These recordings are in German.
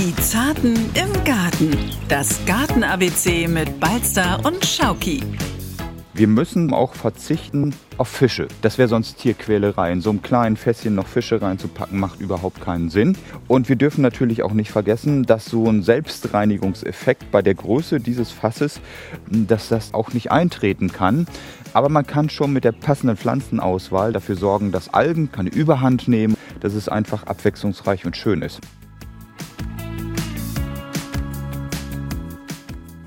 Die Zarten im Garten. Das Garten-ABC mit Balster und Schauki. Wir müssen auch verzichten auf Fische. Das wäre sonst Tierquälerei. In so einem kleinen Fässchen noch Fische reinzupacken, macht überhaupt keinen Sinn. Und wir dürfen natürlich auch nicht vergessen, dass so ein Selbstreinigungseffekt bei der Größe dieses Fasses, dass das auch nicht eintreten kann. Aber man kann schon mit der passenden Pflanzenauswahl dafür sorgen, dass Algen keine Überhand nehmen, dass es einfach abwechslungsreich und schön ist.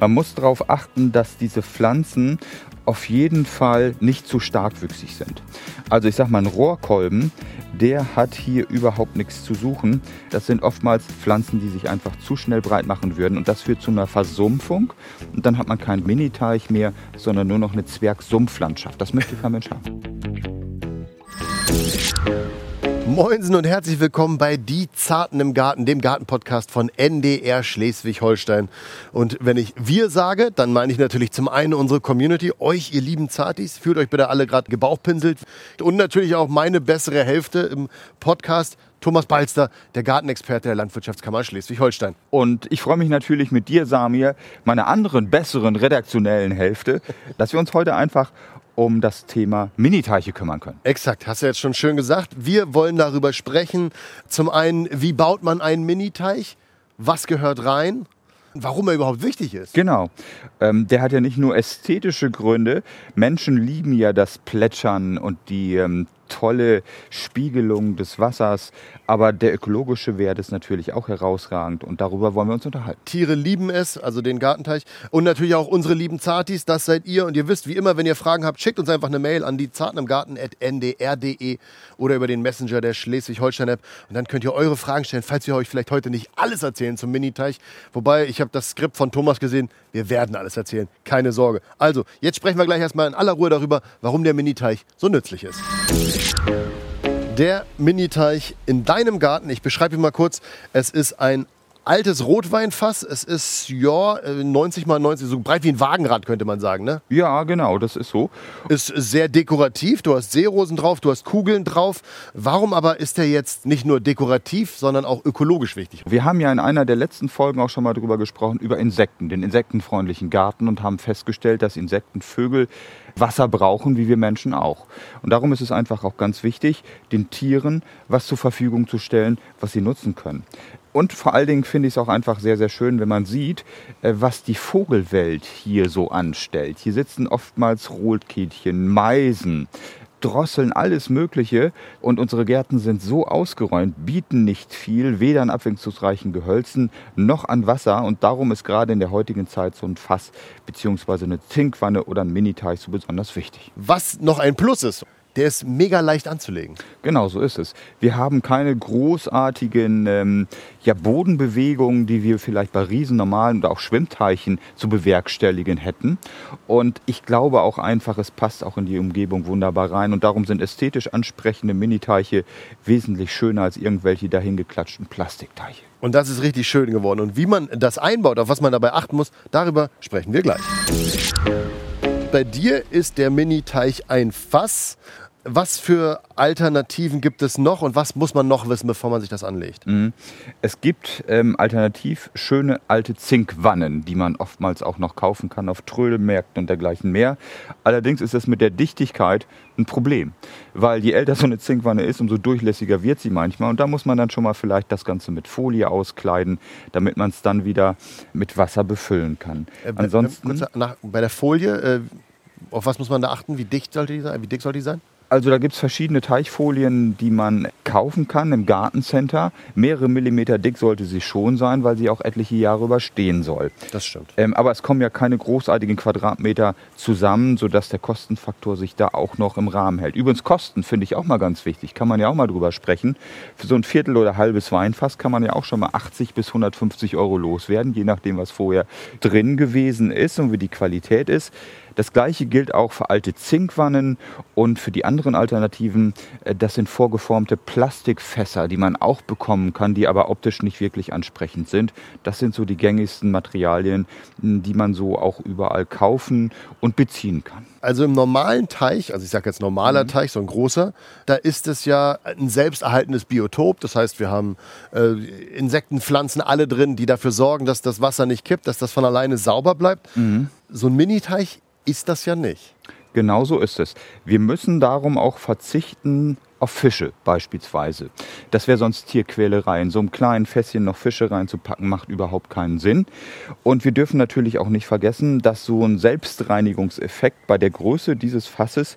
Man muss darauf achten, dass diese Pflanzen auf jeden Fall nicht zu starkwüchsig sind. Also ich sag mal, ein Rohrkolben, der hat hier überhaupt nichts zu suchen. Das sind oftmals Pflanzen, die sich einfach zu schnell breit machen würden und das führt zu einer Versumpfung und dann hat man keinen Miniteich mehr, sondern nur noch eine Zwergsumpflandschaft. Das möchte kein Mensch haben. Moinsen und herzlich willkommen bei Die Zarten im Garten, dem Gartenpodcast von NDR Schleswig-Holstein. Und wenn ich wir sage, dann meine ich natürlich zum einen unsere Community, euch, ihr lieben Zartis, fühlt euch bitte alle gerade gebauchpinselt und natürlich auch meine bessere Hälfte im Podcast, Thomas Balster, der Gartenexperte der Landwirtschaftskammer Schleswig-Holstein. Und ich freue mich natürlich mit dir, Samir, meiner anderen besseren redaktionellen Hälfte, dass wir uns heute einfach um das Thema Miniteiche kümmern können. Exakt, hast du jetzt schon schön gesagt. Wir wollen darüber sprechen. Zum einen, wie baut man einen Miniteich? Was gehört rein? Warum er überhaupt wichtig ist. Genau. Ähm, der hat ja nicht nur ästhetische Gründe. Menschen lieben ja das Plätschern und die ähm, tolle Spiegelung des Wassers. Aber der ökologische Wert ist natürlich auch herausragend und darüber wollen wir uns unterhalten. Tiere lieben es, also den Gartenteich. Und natürlich auch unsere lieben Zartis, das seid ihr. Und ihr wisst, wie immer, wenn ihr Fragen habt, schickt uns einfach eine Mail an die zartenimgarten.ndr.de oder über den Messenger der Schleswig-Holstein-App. Und dann könnt ihr eure Fragen stellen, falls wir euch vielleicht heute nicht alles erzählen zum Miniteich. Wobei, ich habe das Skript von Thomas gesehen, wir werden alles erzählen, keine Sorge. Also, jetzt sprechen wir gleich erstmal in aller Ruhe darüber, warum der Miniteich so nützlich ist. Der Miniteich in deinem Garten, ich beschreibe ihn mal kurz, es ist ein altes Rotweinfass. Es ist ja 90 mal 90, so breit wie ein Wagenrad könnte man sagen, ne? Ja, genau, das ist so. Ist sehr dekorativ. Du hast Seerosen drauf, du hast Kugeln drauf. Warum aber ist der jetzt nicht nur dekorativ, sondern auch ökologisch wichtig? Wir haben ja in einer der letzten Folgen auch schon mal darüber gesprochen, über Insekten, den insektenfreundlichen Garten und haben festgestellt, dass Insekten, Vögel Wasser brauchen, wie wir Menschen auch. Und darum ist es einfach auch ganz wichtig, den Tieren was zur Verfügung zu stellen, was sie nutzen können. Und vor allen Dingen finde ich es auch einfach sehr, sehr schön, wenn man sieht, äh, was die Vogelwelt hier so anstellt. Hier sitzen oftmals Rotkehlchen, Meisen, Drosseln, alles Mögliche. Und unsere Gärten sind so ausgeräumt, bieten nicht viel, weder an abwechslungsreichen Gehölzen noch an Wasser. Und darum ist gerade in der heutigen Zeit so ein Fass bzw. eine Zinkwanne oder ein Miniteich so besonders wichtig. Was noch ein Plus ist, der ist mega leicht anzulegen. Genau, so ist es. Wir haben keine großartigen ähm, ja, Bodenbewegungen, die wir vielleicht bei riesen normalen oder auch Schwimmteichen zu bewerkstelligen hätten. Und ich glaube auch einfach, es passt auch in die Umgebung wunderbar rein. Und darum sind ästhetisch ansprechende Miniteiche wesentlich schöner als irgendwelche dahingeklatschten Plastikteiche. Und das ist richtig schön geworden. Und wie man das einbaut, auf was man dabei achten muss, darüber sprechen wir gleich. Bei dir ist der Mini-Teich ein Fass was für Alternativen gibt es noch und was muss man noch wissen, bevor man sich das anlegt? Mhm. Es gibt ähm, alternativ schöne alte Zinkwannen, die man oftmals auch noch kaufen kann auf Trödelmärkten und dergleichen mehr. Allerdings ist es mit der Dichtigkeit ein Problem, weil je älter so eine Zinkwanne ist, umso durchlässiger wird sie manchmal und da muss man dann schon mal vielleicht das Ganze mit Folie auskleiden, damit man es dann wieder mit Wasser befüllen kann. Äh, Ansonsten nach, bei der Folie, äh, auf was muss man da achten? Wie dicht sollte die sein? Wie dick soll die sein? Also da gibt es verschiedene Teichfolien, die man kaufen kann im Gartencenter. Mehrere Millimeter dick sollte sie schon sein, weil sie auch etliche Jahre überstehen soll. Das stimmt. Ähm, aber es kommen ja keine großartigen Quadratmeter zusammen, sodass der Kostenfaktor sich da auch noch im Rahmen hält. Übrigens Kosten finde ich auch mal ganz wichtig, kann man ja auch mal drüber sprechen. Für so ein Viertel oder halbes Weinfass kann man ja auch schon mal 80 bis 150 Euro loswerden, je nachdem, was vorher drin gewesen ist und wie die Qualität ist. Das gleiche gilt auch für alte Zinkwannen und für die anderen Alternativen, äh, das sind vorgeformte Plastikfässer, die man auch bekommen kann, die aber optisch nicht wirklich ansprechend sind. Das sind so die gängigsten Materialien, die man so auch überall kaufen und beziehen kann. Also im normalen Teich, also ich sage jetzt normaler mhm. Teich, so ein großer, da ist es ja ein selbsterhaltendes Biotop. Das heißt, wir haben äh, Insekten, Pflanzen, alle drin, die dafür sorgen, dass das Wasser nicht kippt, dass das von alleine sauber bleibt. Mhm. So ein Mini-Teich ist das ja nicht. Genau so ist es. Wir müssen darum auch verzichten auf Fische beispielsweise. Das wäre sonst Tierquälerei. In so einem kleinen Fässchen noch Fische reinzupacken, macht überhaupt keinen Sinn. Und wir dürfen natürlich auch nicht vergessen, dass so ein Selbstreinigungseffekt bei der Größe dieses Fasses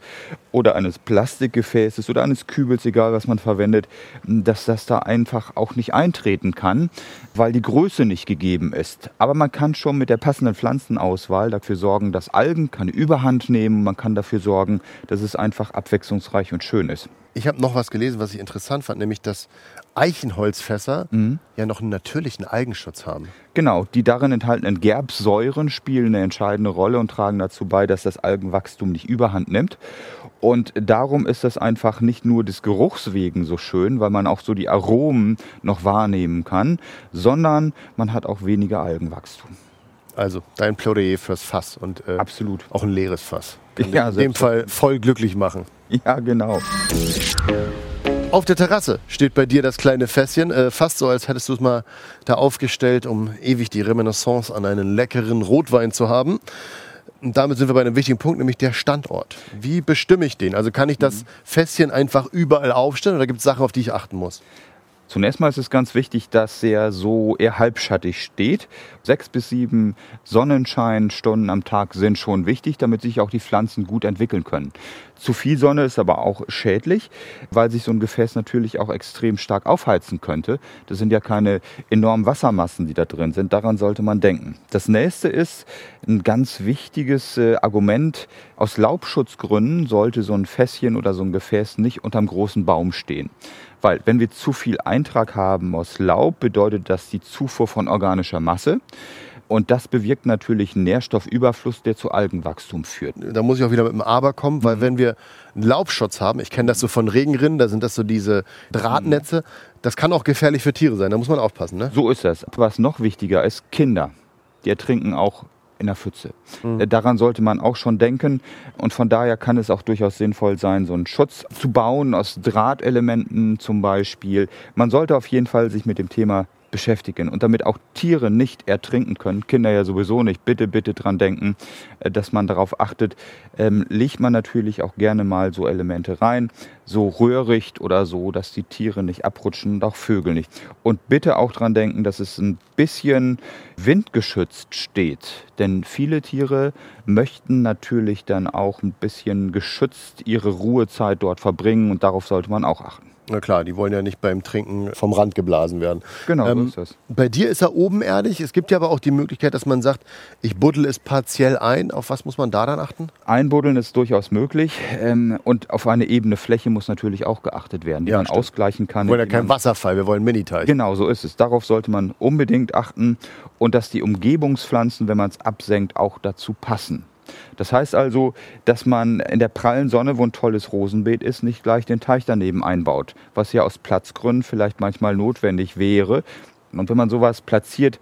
oder eines Plastikgefäßes oder eines Kübels, egal was man verwendet, dass das da einfach auch nicht eintreten kann, weil die Größe nicht gegeben ist. Aber man kann schon mit der passenden Pflanzenauswahl dafür sorgen, dass Algen keine Überhand nehmen. Man kann dafür sorgen, dass es einfach abwechslungsreich und schön ist. Ich habe noch was gelesen, was ich interessant fand, nämlich dass Eichenholzfässer mhm. ja noch einen natürlichen Algenschutz haben. Genau, die darin enthaltenen Gerbsäuren spielen eine entscheidende Rolle und tragen dazu bei, dass das Algenwachstum nicht überhand nimmt. Und darum ist das einfach nicht nur des Geruchs wegen so schön, weil man auch so die Aromen noch wahrnehmen kann, sondern man hat auch weniger Algenwachstum. Also dein Plädoyer fürs Fass und äh, absolut auch ein leeres Fass. Kann ja, in dem Fall voll glücklich machen. Ja, genau. Auf der Terrasse steht bei dir das kleine Fässchen, äh, fast so, als hättest du es mal da aufgestellt, um ewig die Reminiscence an einen leckeren Rotwein zu haben. Und damit sind wir bei einem wichtigen Punkt, nämlich der Standort. Wie bestimme ich den? Also kann ich das Fässchen einfach überall aufstellen oder gibt es Sachen, auf die ich achten muss? Zunächst mal ist es ganz wichtig, dass er so eher halbschattig steht. Sechs bis sieben Sonnenscheinstunden am Tag sind schon wichtig, damit sich auch die Pflanzen gut entwickeln können. Zu viel Sonne ist aber auch schädlich, weil sich so ein Gefäß natürlich auch extrem stark aufheizen könnte. Das sind ja keine enormen Wassermassen, die da drin sind. Daran sollte man denken. Das nächste ist ein ganz wichtiges äh, Argument. Aus Laubschutzgründen sollte so ein Fässchen oder so ein Gefäß nicht unterm großen Baum stehen. Weil wenn wir zu viel Eintrag haben aus Laub, bedeutet das die Zufuhr von organischer Masse. Und das bewirkt natürlich einen Nährstoffüberfluss, der zu Algenwachstum führt. Da muss ich auch wieder mit dem Aber kommen, weil mhm. wenn wir einen Laubschutz haben, ich kenne das so von Regenrinnen, da sind das so diese Drahtnetze, das kann auch gefährlich für Tiere sein, da muss man aufpassen. Ne? So ist das. Was noch wichtiger ist, Kinder, die ertrinken auch in der Pfütze. Mhm. Daran sollte man auch schon denken und von daher kann es auch durchaus sinnvoll sein, so einen Schutz zu bauen aus Drahtelementen zum Beispiel. Man sollte auf jeden Fall sich mit dem Thema beschäftigen und damit auch Tiere nicht ertrinken können, Kinder ja sowieso nicht, bitte, bitte dran denken, äh, dass man darauf achtet, ähm, legt man natürlich auch gerne mal so Elemente rein, so Röhricht oder so, dass die Tiere nicht abrutschen und auch Vögel nicht. Und bitte auch dran denken, dass es ein bisschen windgeschützt steht, denn viele Tiere möchten natürlich dann auch ein bisschen geschützt ihre Ruhezeit dort verbringen und darauf sollte man auch achten. Na klar, die wollen ja nicht beim Trinken vom Rand geblasen werden. Genau, ähm, so ist das. Bei dir ist er obenerdig. Es gibt ja aber auch die Möglichkeit, dass man sagt, ich buddel es partiell ein. Auf was muss man da dann achten? Einbuddeln ist durchaus möglich. Ähm, und auf eine ebene Fläche muss natürlich auch geachtet werden, die ja, man stimmt. ausgleichen kann. Wir wollen ja keinen Wasserfall, wir wollen Miniteich. Genau, so ist es. Darauf sollte man unbedingt achten. Und dass die Umgebungspflanzen, wenn man es absenkt, auch dazu passen. Das heißt also, dass man in der prallen Sonne, wo ein tolles Rosenbeet ist, nicht gleich den Teich daneben einbaut, was ja aus Platzgründen vielleicht manchmal notwendig wäre. Und wenn man sowas platziert,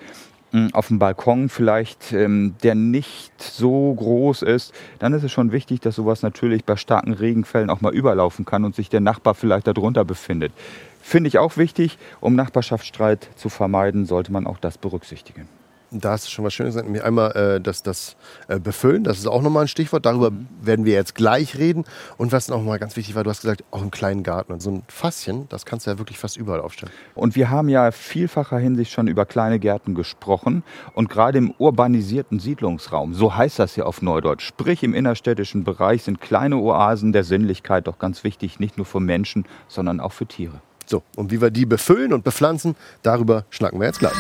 hm, auf dem Balkon vielleicht, ähm, der nicht so groß ist, dann ist es schon wichtig, dass sowas natürlich bei starken Regenfällen auch mal überlaufen kann und sich der Nachbar vielleicht darunter befindet. Finde ich auch wichtig, um Nachbarschaftsstreit zu vermeiden, sollte man auch das berücksichtigen da hast du schon was Schönes gesagt, nämlich einmal äh, das, das äh, Befüllen, das ist auch nochmal ein Stichwort, darüber mhm. werden wir jetzt gleich reden. Und was noch mal ganz wichtig war, du hast gesagt, auch im kleinen Garten. Und so ein Fasschen, das kannst du ja wirklich fast überall aufstellen. Und wir haben ja vielfacher Hinsicht schon über kleine Gärten gesprochen. Und gerade im urbanisierten Siedlungsraum, so heißt das ja auf Neudeutsch, sprich im innerstädtischen Bereich, sind kleine Oasen der Sinnlichkeit doch ganz wichtig, nicht nur für Menschen, sondern auch für Tiere. So, und wie wir die befüllen und bepflanzen, darüber schnacken wir jetzt gleich.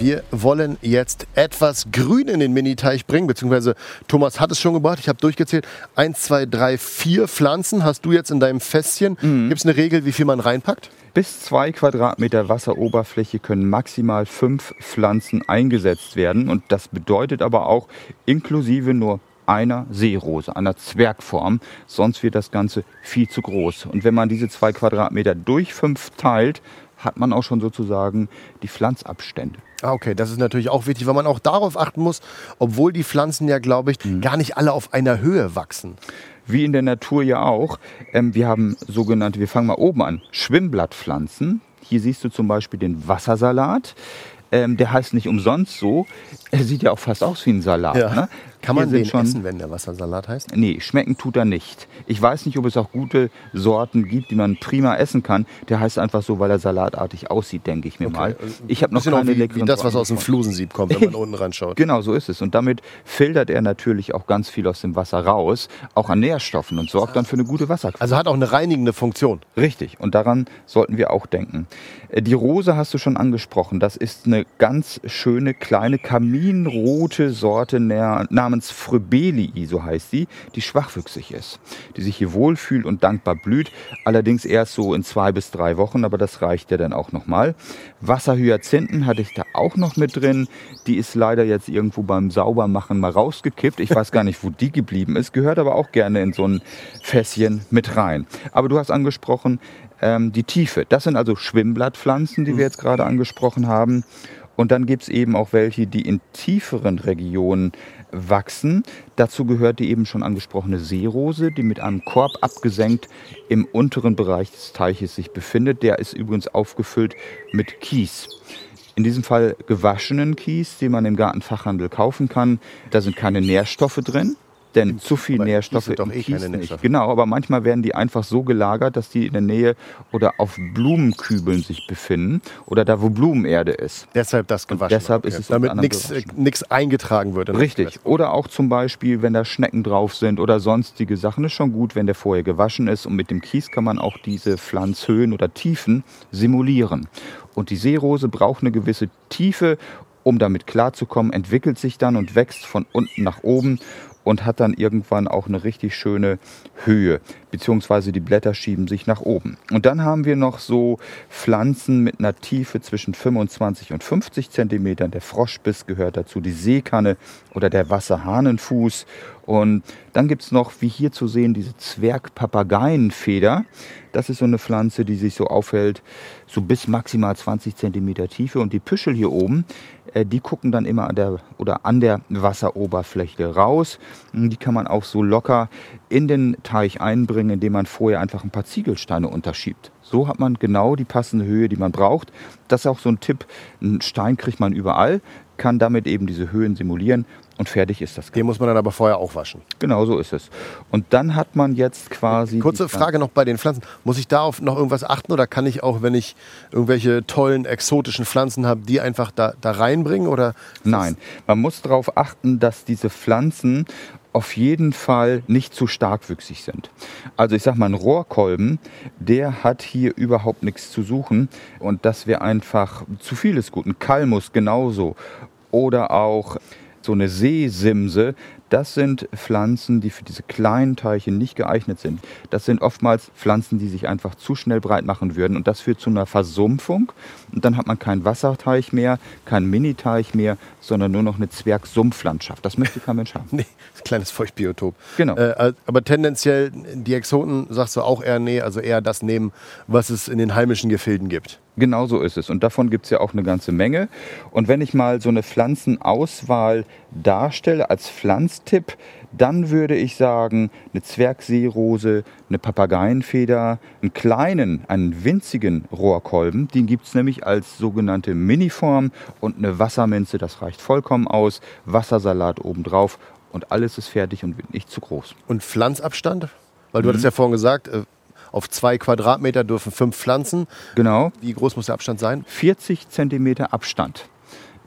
Wir wollen jetzt etwas Grün in den Mini-Teich bringen, beziehungsweise Thomas hat es schon gebracht. Ich habe durchgezählt. Eins, zwei, drei, vier Pflanzen hast du jetzt in deinem Fässchen. Mhm. Gibt es eine Regel, wie viel man reinpackt? Bis zwei Quadratmeter Wasseroberfläche können maximal fünf Pflanzen eingesetzt werden. Und das bedeutet aber auch inklusive nur einer Seerose, einer Zwergform. Sonst wird das Ganze viel zu groß. Und wenn man diese zwei Quadratmeter durch fünf teilt, hat man auch schon sozusagen die Pflanzabstände. Ah, okay, das ist natürlich auch wichtig, weil man auch darauf achten muss, obwohl die Pflanzen ja, glaube ich, mhm. gar nicht alle auf einer Höhe wachsen. Wie in der Natur ja auch. Ähm, wir haben sogenannte, wir fangen mal oben an, Schwimmblattpflanzen. Hier siehst du zum Beispiel den Wassersalat. Ähm, der heißt nicht umsonst so. Er sieht ja auch fast aus wie ein Salat. Ja. Ne? Kann man den schon, essen, wenn der Wassersalat heißt? Nee, schmecken tut er nicht. Ich weiß nicht, ob es auch gute Sorten gibt, die man prima essen kann. Der heißt einfach so, weil er salatartig aussieht, denke ich mir okay. mal. Ich habe noch keine wie, wie das, was aus dem Flusensieb kommt, wenn man unten ranschaut. Genau, so ist es. Und damit filtert er natürlich auch ganz viel aus dem Wasser raus, auch an Nährstoffen und sorgt dann für eine gute Wasserqualität. Also hat auch eine reinigende Funktion. Richtig. Und daran sollten wir auch denken. Äh, die Rose hast du schon angesprochen. Das ist eine ganz schöne kleine kaminrote Sorte namens Fröbelii, so heißt sie, die schwachwüchsig ist, die sich hier wohlfühlt und dankbar blüht, allerdings erst so in zwei bis drei Wochen, aber das reicht ja dann auch nochmal. Wasserhyazinthen hatte ich da auch noch mit drin, die ist leider jetzt irgendwo beim Saubermachen mal rausgekippt, ich weiß gar nicht, wo die geblieben ist, gehört aber auch gerne in so ein Fässchen mit rein. Aber du hast angesprochen, ähm, die Tiefe. Das sind also Schwimmblattpflanzen, die wir jetzt gerade angesprochen haben. Und dann gibt es eben auch welche, die in tieferen Regionen wachsen. Dazu gehört die eben schon angesprochene Seerose, die mit einem Korb abgesenkt im unteren Bereich des Teiches sich befindet. Der ist übrigens aufgefüllt mit Kies. In diesem Fall gewaschenen Kies, den man im Gartenfachhandel kaufen kann. Da sind keine Nährstoffe drin. Denn zu viel aber Nährstoffe im eh Kies nicht. Genau, aber manchmal werden die einfach so gelagert, dass die in der Nähe oder auf Blumenkübeln sich befinden oder da, wo Blumenerde ist. Deshalb das gewaschen. Und deshalb ist es damit nichts äh, eingetragen wird. Richtig. Oder auch zum Beispiel, wenn da Schnecken drauf sind oder sonstige Sachen, ist schon gut, wenn der vorher gewaschen ist. Und mit dem Kies kann man auch diese Pflanzhöhen oder Tiefen simulieren. Und die Seerose braucht eine gewisse Tiefe, um damit klarzukommen, entwickelt sich dann und wächst von unten nach oben und hat dann irgendwann auch eine richtig schöne Höhe, beziehungsweise die Blätter schieben sich nach oben. Und dann haben wir noch so Pflanzen mit einer Tiefe zwischen 25 und 50 Zentimetern. Der Froschbiss gehört dazu, die Seekanne oder der Wasserhahnenfuß. Und dann gibt es noch, wie hier zu sehen, diese Zwergpapageienfeder. Das ist so eine Pflanze, die sich so aufhält, so bis maximal 20 Zentimeter Tiefe. Und die Püschel hier oben, die gucken dann immer an der oder an der Wasseroberfläche raus. Die kann man auch so locker in den Teich einbringen, indem man vorher einfach ein paar Ziegelsteine unterschiebt. So hat man genau die passende Höhe, die man braucht. Das ist auch so ein Tipp. Einen Stein kriegt man überall, kann damit eben diese Höhen simulieren und fertig ist das. Den muss man dann aber vorher auch waschen. Genau so ist es. Und dann hat man jetzt quasi. Kurze Frage noch bei den Pflanzen. Muss ich da auf noch irgendwas achten oder kann ich auch, wenn ich irgendwelche tollen exotischen Pflanzen habe, die einfach da, da reinbringen? Oder Nein, man muss darauf achten, dass diese Pflanzen auf jeden Fall nicht zu starkwüchsig sind. Also ich sag mal, ein Rohrkolben, der hat hier überhaupt nichts zu suchen und das wäre einfach zu vieles gut. Ein Kalmus genauso. Oder auch so eine Seesimse, das sind Pflanzen, die für diese kleinen Teilchen nicht geeignet sind. Das sind oftmals Pflanzen, die sich einfach zu schnell breit machen würden und das führt zu einer Versumpfung und dann hat man keinen Wasserteich mehr, keinen Miniteich mehr, sondern nur noch eine Zwergsumpflandschaft. Das möchte kein Mensch haben. nee, kleines Feuchtbiotop. Genau. Äh, aber tendenziell die Exoten sagst du auch eher nee, also eher das nehmen, was es in den heimischen Gefilden gibt. Genau so ist es. Und davon gibt es ja auch eine ganze Menge. Und wenn ich mal so eine Pflanzenauswahl darstelle als Pflanztipp, dann würde ich sagen, eine Zwergseerose, eine Papageienfeder, einen kleinen, einen winzigen Rohrkolben, den gibt es nämlich als sogenannte Miniform und eine Wasserminze, das reicht vollkommen aus, Wassersalat obendrauf und alles ist fertig und nicht zu groß. Und Pflanzabstand? Weil du mhm. hattest ja vorhin gesagt, äh, auf zwei Quadratmeter dürfen fünf Pflanzen. Genau. Wie groß muss der Abstand sein? 40 Zentimeter Abstand.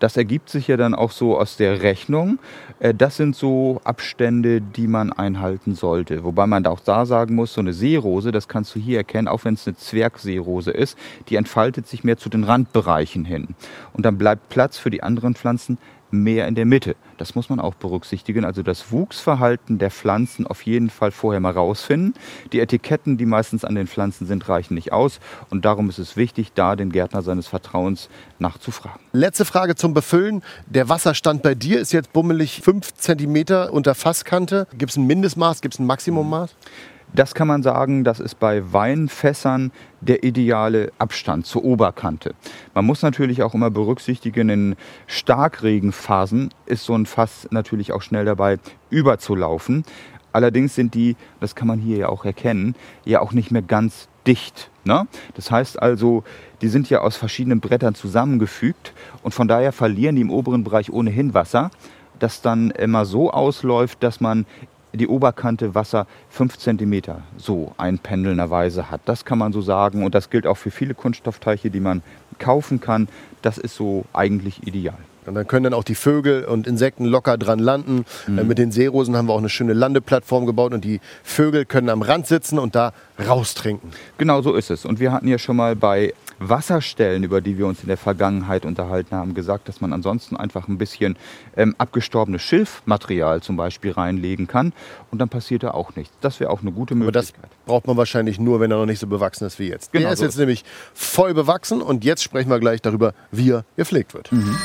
Das ergibt sich ja dann auch so aus der Rechnung. Äh, das sind so Abstände, die man einhalten sollte. Wobei man auch da sagen muss, so eine Seerose, das kannst du hier erkennen, auch wenn es eine Zwergseerose ist, die entfaltet sich mehr zu den Randbereichen hin. Und dann bleibt Platz für die anderen Pflanzen mehr in der Mitte. Das muss man auch berücksichtigen. Also das Wuchsverhalten der Pflanzen auf jeden Fall vorher mal rausfinden. Die Etiketten, die meistens an den Pflanzen sind, reichen nicht aus. Und darum ist es wichtig, da den Gärtner seines Vertrauens nachzufragen. Letzte Frage zum Befüllen. Der Wasserstand bei dir ist jetzt bummelig 5 cm unter Fasskante. Gibt es ein Mindestmaß, gibt es ein Maximummaß? Das kann man sagen, das ist bei Weinfässern der ideale Abstand zur Oberkante. Man muss natürlich auch immer berücksichtigen, in Starkregenphasen ist so ein Fass natürlich auch schnell dabei überzulaufen. Allerdings sind die, das kann man hier ja auch erkennen, ja auch nicht mehr ganz dicht. Ne? Das heißt also, die sind ja aus verschiedenen Brettern zusammengefügt und von daher verlieren die im oberen Bereich ohnehin Wasser, das dann immer so ausläuft, dass man die Oberkante Wasser 5 cm so einpendelnderweise hat. Das kann man so sagen und das gilt auch für viele Kunststoffteiche, die man kaufen kann. Das ist so eigentlich ideal. Und dann können dann auch die Vögel und Insekten locker dran landen. Mhm. Mit den Seerosen haben wir auch eine schöne Landeplattform gebaut und die Vögel können am Rand sitzen und da raustrinken. Genau so ist es. Und wir hatten ja schon mal bei Wasserstellen, über die wir uns in der Vergangenheit unterhalten haben, gesagt, dass man ansonsten einfach ein bisschen ähm, abgestorbenes Schilfmaterial zum Beispiel reinlegen kann und dann passiert da auch nichts. Das wäre auch eine gute Möglichkeit. Aber das braucht man wahrscheinlich nur, wenn er noch nicht so bewachsen ist wie jetzt. Genau Der ist so jetzt ist nämlich voll bewachsen und jetzt sprechen wir gleich darüber, wie er gepflegt wird. Mhm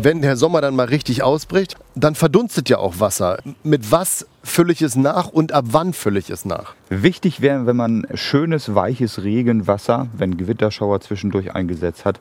wenn der Sommer dann mal richtig ausbricht, dann verdunstet ja auch Wasser. Mit was fülle ich es nach und ab wann fülle ich es nach? Wichtig wäre, wenn man schönes, weiches Regenwasser, wenn Gewitterschauer zwischendurch eingesetzt hat,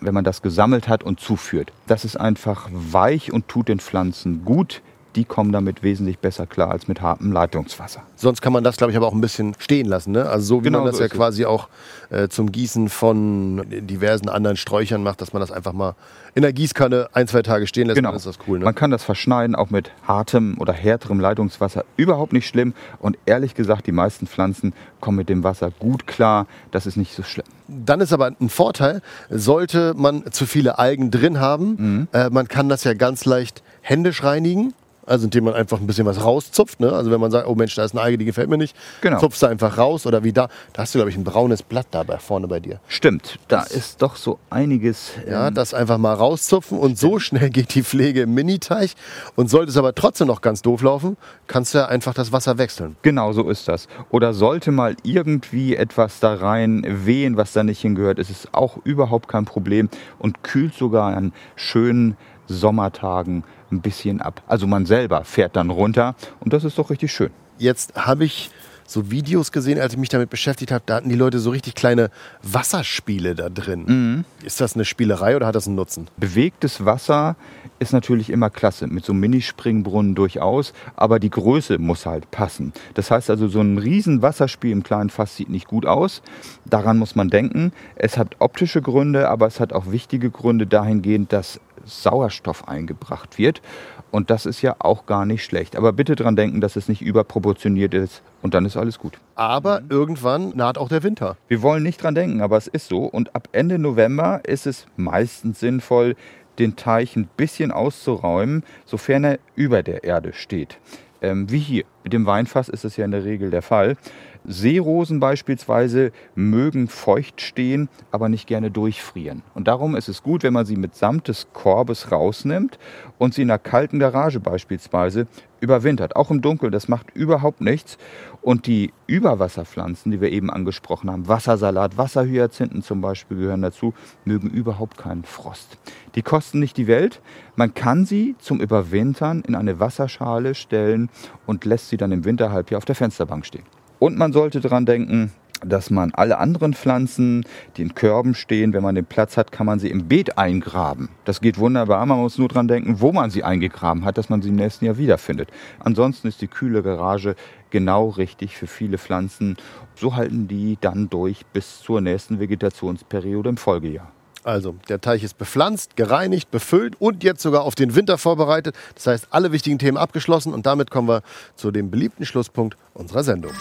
wenn man das gesammelt hat und zuführt. Das ist einfach weich und tut den Pflanzen gut die kommen damit wesentlich besser klar als mit hartem Leitungswasser. Sonst kann man das, glaube ich, aber auch ein bisschen stehen lassen. Ne? Also so wie genau man das so ja quasi es. auch äh, zum Gießen von diversen anderen Sträuchern macht, dass man das einfach mal in der Gießkanne ein, zwei Tage stehen lässt, genau. dann ist das cool. Ne? Man kann das verschneiden, auch mit hartem oder härterem Leitungswasser. Überhaupt nicht schlimm. Und ehrlich gesagt, die meisten Pflanzen kommen mit dem Wasser gut klar. Das ist nicht so schlimm. Dann ist aber ein Vorteil, sollte man zu viele Algen drin haben, mhm. äh, man kann das ja ganz leicht händisch reinigen. Also indem man einfach ein bisschen was rauszupft. Ne? Also wenn man sagt, oh Mensch, da ist eine Alge, die gefällt mir nicht, genau. zupfst du einfach raus oder wie da. Da hast du, glaube ich, ein braunes Blatt dabei vorne bei dir. Stimmt, da das, ist doch so einiges. Ja, ähm, das einfach mal rauszupfen und so schnell geht die Pflege im Miniteich. Und sollte es aber trotzdem noch ganz doof laufen, kannst du ja einfach das Wasser wechseln. Genau so ist das. Oder sollte mal irgendwie etwas da rein wehen, was da nicht hingehört, ist es auch überhaupt kein Problem und kühlt sogar an schönen Sommertagen ein bisschen ab. Also man selber fährt dann runter und das ist doch richtig schön. Jetzt habe ich so Videos gesehen, als ich mich damit beschäftigt habe, da hatten die Leute so richtig kleine Wasserspiele da drin. Mhm. Ist das eine Spielerei oder hat das einen Nutzen? Bewegtes Wasser ist natürlich immer klasse, mit so einem Minispringbrunnen durchaus, aber die Größe muss halt passen. Das heißt also, so ein riesen Wasserspiel im kleinen Fass sieht nicht gut aus. Daran muss man denken. Es hat optische Gründe, aber es hat auch wichtige Gründe dahingehend, dass Sauerstoff eingebracht wird. Und das ist ja auch gar nicht schlecht. Aber bitte daran denken, dass es nicht überproportioniert ist und dann ist alles gut. Aber irgendwann naht auch der Winter. Wir wollen nicht dran denken, aber es ist so. Und ab Ende November ist es meistens sinnvoll, den Teich ein bisschen auszuräumen, sofern er über der Erde steht. Ähm, wie hier. Mit dem Weinfass ist es ja in der Regel der Fall. Seerosen beispielsweise mögen feucht stehen, aber nicht gerne durchfrieren. Und darum ist es gut, wenn man sie mitsamt des Korbes rausnimmt und sie in einer kalten Garage beispielsweise überwintert. Auch im Dunkeln, das macht überhaupt nichts. Und die Überwasserpflanzen, die wir eben angesprochen haben, Wassersalat, Wasserhyazinthen zum Beispiel gehören dazu, mögen überhaupt keinen Frost. Die kosten nicht die Welt. Man kann sie zum Überwintern in eine Wasserschale stellen und lässt sie dann im Winterhalbjahr auf der Fensterbank stehen. Und man sollte daran denken, dass man alle anderen Pflanzen, die in Körben stehen, wenn man den Platz hat, kann man sie im Beet eingraben. Das geht wunderbar. Man muss nur daran denken, wo man sie eingegraben hat, dass man sie im nächsten Jahr wiederfindet. Ansonsten ist die kühle Garage genau richtig für viele Pflanzen. So halten die dann durch bis zur nächsten Vegetationsperiode im Folgejahr. Also, der Teich ist bepflanzt, gereinigt, befüllt und jetzt sogar auf den Winter vorbereitet. Das heißt, alle wichtigen Themen abgeschlossen und damit kommen wir zu dem beliebten Schlusspunkt unserer Sendung.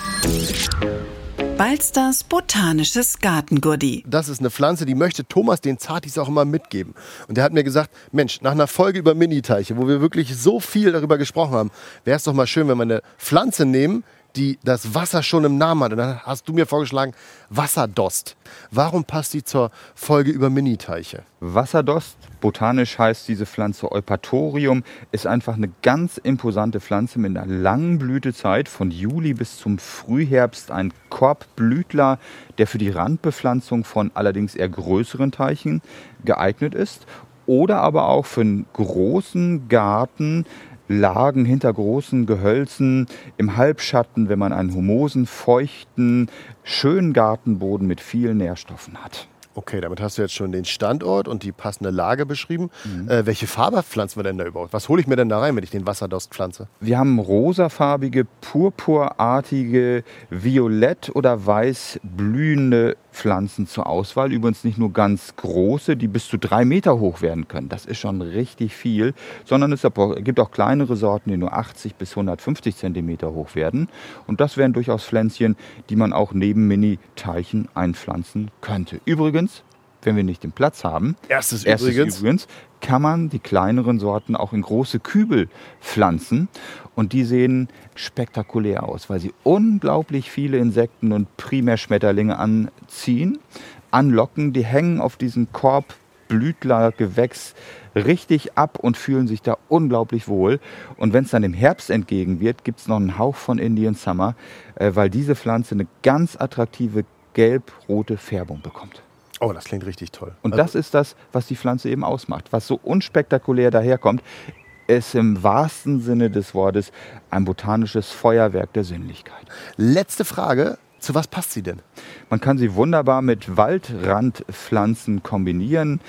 Balsters botanisches Gartengurdi. Das ist eine Pflanze, die möchte Thomas den Zartis auch immer mitgeben. Und der hat mir gesagt, Mensch, nach einer Folge über Miniteiche, wo wir wirklich so viel darüber gesprochen haben, wäre es doch mal schön, wenn wir eine Pflanze nehmen, die das Wasser schon im Namen hat. Und dann hast du mir vorgeschlagen, Wasserdost. Warum passt die zur Folge über Miniteiche? Wasserdost, botanisch heißt diese Pflanze Eupatorium, ist einfach eine ganz imposante Pflanze mit einer langen Blütezeit von Juli bis zum Frühherbst. Ein Korbblütler, der für die Randbepflanzung von allerdings eher größeren Teichen geeignet ist oder aber auch für einen großen Garten Lagen hinter großen Gehölzen im Halbschatten, wenn man einen humosen, feuchten, schönen Gartenboden mit vielen Nährstoffen hat. Okay, damit hast du jetzt schon den Standort und die passende Lage beschrieben. Mhm. Äh, welche Farbe pflanzen wir denn da überhaupt? Was hole ich mir denn da rein, wenn ich den Wasserdost pflanze? Wir haben rosafarbige, purpurartige, violett oder weiß blühende Pflanzen zur Auswahl. Übrigens nicht nur ganz große, die bis zu drei Meter hoch werden können. Das ist schon richtig viel, sondern es gibt auch kleinere Sorten, die nur 80 bis 150 Zentimeter hoch werden. Und das wären durchaus Pflänzchen, die man auch neben Mini-Teichen einpflanzen könnte. Übrigens, wenn wir nicht den Platz haben, erstes, erstes übrigens. übrigens, kann man die kleineren Sorten auch in große Kübel pflanzen. Und die sehen spektakulär aus, weil sie unglaublich viele Insekten und Primärschmetterlinge anziehen, anlocken. Die hängen auf diesem Korbblütlergewächs richtig ab und fühlen sich da unglaublich wohl. Und wenn es dann im Herbst entgegen wird, gibt es noch einen Hauch von Indian Summer, äh, weil diese Pflanze eine ganz attraktive gelb-rote Färbung bekommt. Oh, das klingt richtig toll. Und also das ist das, was die Pflanze eben ausmacht. Was so unspektakulär daherkommt, ist im wahrsten Sinne des Wortes ein botanisches Feuerwerk der Sinnlichkeit. Letzte Frage. Zu was passt sie denn? Man kann sie wunderbar mit Waldrandpflanzen kombinieren.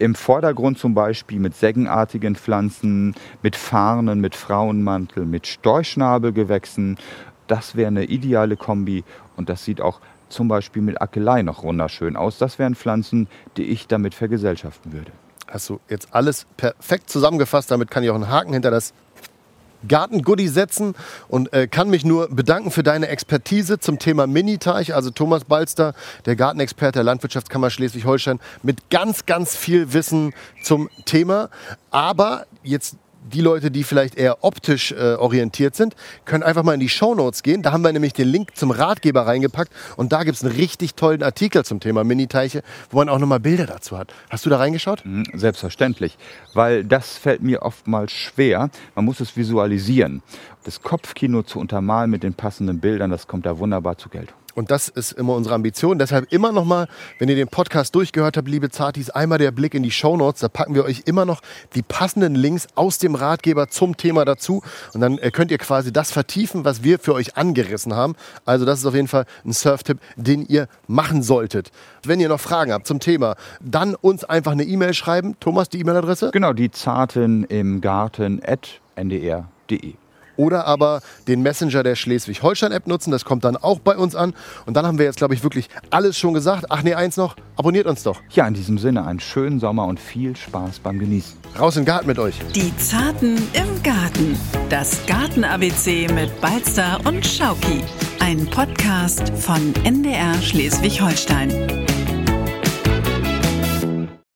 Im Vordergrund zum Beispiel mit sägenartigen Pflanzen, mit Farnen, mit Frauenmantel, mit Storchschnabelgewächsen. Das wäre eine ideale Kombi und das sieht auch zum Beispiel mit Akelei noch wunderschön aus. Das wären Pflanzen, die ich damit vergesellschaften würde. Hast du jetzt alles perfekt zusammengefasst. Damit kann ich auch einen Haken hinter das Gartengoodie setzen und äh, kann mich nur bedanken für deine Expertise zum Thema Miniteich. Also Thomas Balster, der Gartenexperte der Landwirtschaftskammer Schleswig-Holstein, mit ganz, ganz viel Wissen zum Thema. Aber jetzt die Leute, die vielleicht eher optisch äh, orientiert sind, können einfach mal in die Shownotes gehen. Da haben wir nämlich den Link zum Ratgeber reingepackt und da gibt es einen richtig tollen Artikel zum Thema Miniteiche, wo man auch nochmal Bilder dazu hat. Hast du da reingeschaut? Mhm, selbstverständlich, weil das fällt mir oftmals schwer. Man muss es visualisieren. Das Kopfkino zu untermalen mit den passenden Bildern, das kommt da wunderbar zur Geltung. Und das ist immer unsere Ambition. Deshalb immer noch mal, wenn ihr den Podcast durchgehört habt, liebe Zartis, einmal der Blick in die Show Notes. Da packen wir euch immer noch die passenden Links aus dem Ratgeber zum Thema dazu. Und dann äh, könnt ihr quasi das vertiefen, was wir für euch angerissen haben. Also das ist auf jeden Fall ein Surf-Tipp, den ihr machen solltet. Wenn ihr noch Fragen habt zum Thema, dann uns einfach eine E-Mail schreiben. Thomas, die E-Mail-Adresse? Genau, die Zarten im Garten at ndr.de oder aber den Messenger der Schleswig-Holstein-App nutzen. Das kommt dann auch bei uns an. Und dann haben wir jetzt, glaube ich, wirklich alles schon gesagt. Ach nee, eins noch, abonniert uns doch. Ja, in diesem Sinne einen schönen Sommer und viel Spaß beim Genießen. Raus in den Garten mit euch. Die Zarten im Garten. Das Garten-ABC mit Balzer und Schauki. Ein Podcast von NDR Schleswig-Holstein.